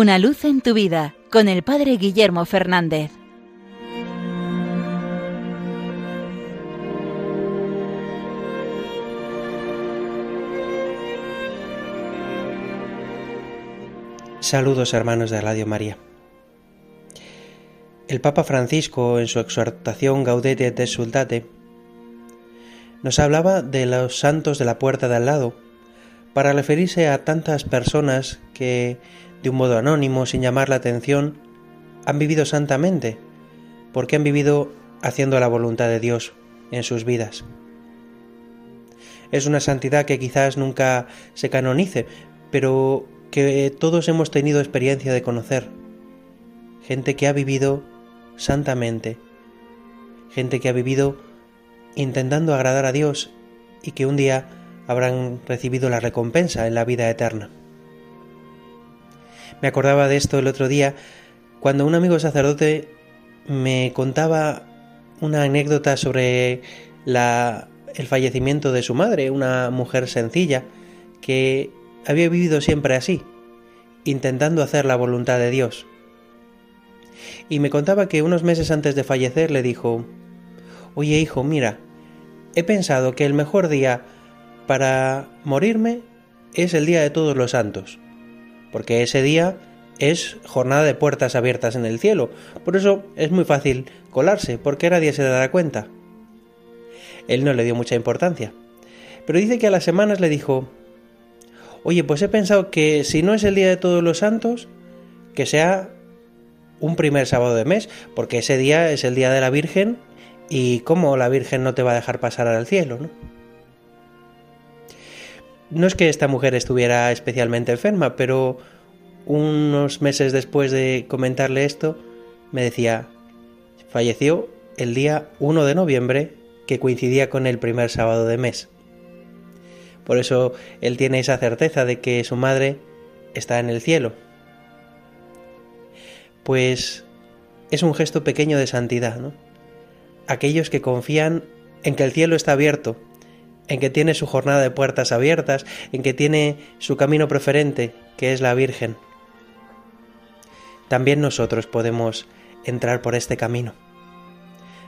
Una luz en tu vida con el Padre Guillermo Fernández. Saludos hermanos de Radio María. El Papa Francisco en su exhortación Gaudete et Exsultate nos hablaba de los santos de la puerta de al lado para referirse a tantas personas que de un modo anónimo, sin llamar la atención, han vivido santamente, porque han vivido haciendo la voluntad de Dios en sus vidas. Es una santidad que quizás nunca se canonice, pero que todos hemos tenido experiencia de conocer. Gente que ha vivido santamente, gente que ha vivido intentando agradar a Dios y que un día habrán recibido la recompensa en la vida eterna. Me acordaba de esto el otro día cuando un amigo sacerdote me contaba una anécdota sobre la, el fallecimiento de su madre, una mujer sencilla que había vivido siempre así, intentando hacer la voluntad de Dios. Y me contaba que unos meses antes de fallecer le dijo, Oye hijo, mira, he pensado que el mejor día para morirme es el día de todos los santos porque ese día es jornada de puertas abiertas en el cielo. Por eso es muy fácil colarse, porque nadie se dará cuenta. Él no le dio mucha importancia. Pero dice que a las semanas le dijo, oye, pues he pensado que si no es el día de todos los santos, que sea un primer sábado de mes, porque ese día es el día de la Virgen y cómo la Virgen no te va a dejar pasar al cielo, ¿no? No es que esta mujer estuviera especialmente enferma, pero unos meses después de comentarle esto, me decía, falleció el día 1 de noviembre, que coincidía con el primer sábado de mes. Por eso él tiene esa certeza de que su madre está en el cielo. Pues es un gesto pequeño de santidad, ¿no? Aquellos que confían en que el cielo está abierto en que tiene su jornada de puertas abiertas, en que tiene su camino preferente, que es la Virgen. También nosotros podemos entrar por este camino.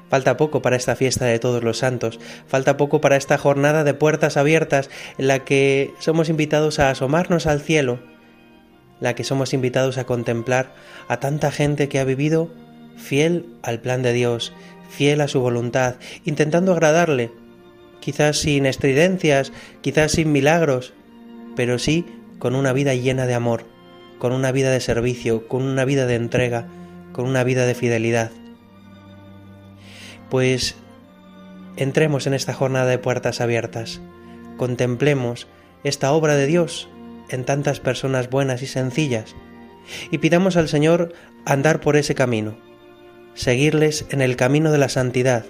Falta poco para esta fiesta de todos los santos, falta poco para esta jornada de puertas abiertas en la que somos invitados a asomarnos al cielo, la que somos invitados a contemplar a tanta gente que ha vivido fiel al plan de Dios, fiel a su voluntad, intentando agradarle, quizás sin estridencias, quizás sin milagros, pero sí con una vida llena de amor, con una vida de servicio, con una vida de entrega, con una vida de fidelidad. Pues entremos en esta jornada de puertas abiertas, contemplemos esta obra de Dios en tantas personas buenas y sencillas, y pidamos al Señor andar por ese camino, seguirles en el camino de la santidad,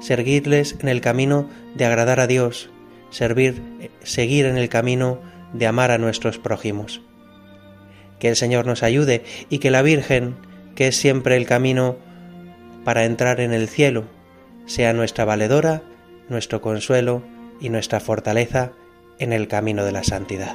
seguirles en el camino de agradar a Dios, servir, seguir en el camino de amar a nuestros prójimos. Que el Señor nos ayude y que la Virgen, que es siempre el camino para entrar en el cielo, sea nuestra valedora, nuestro consuelo y nuestra fortaleza en el camino de la santidad.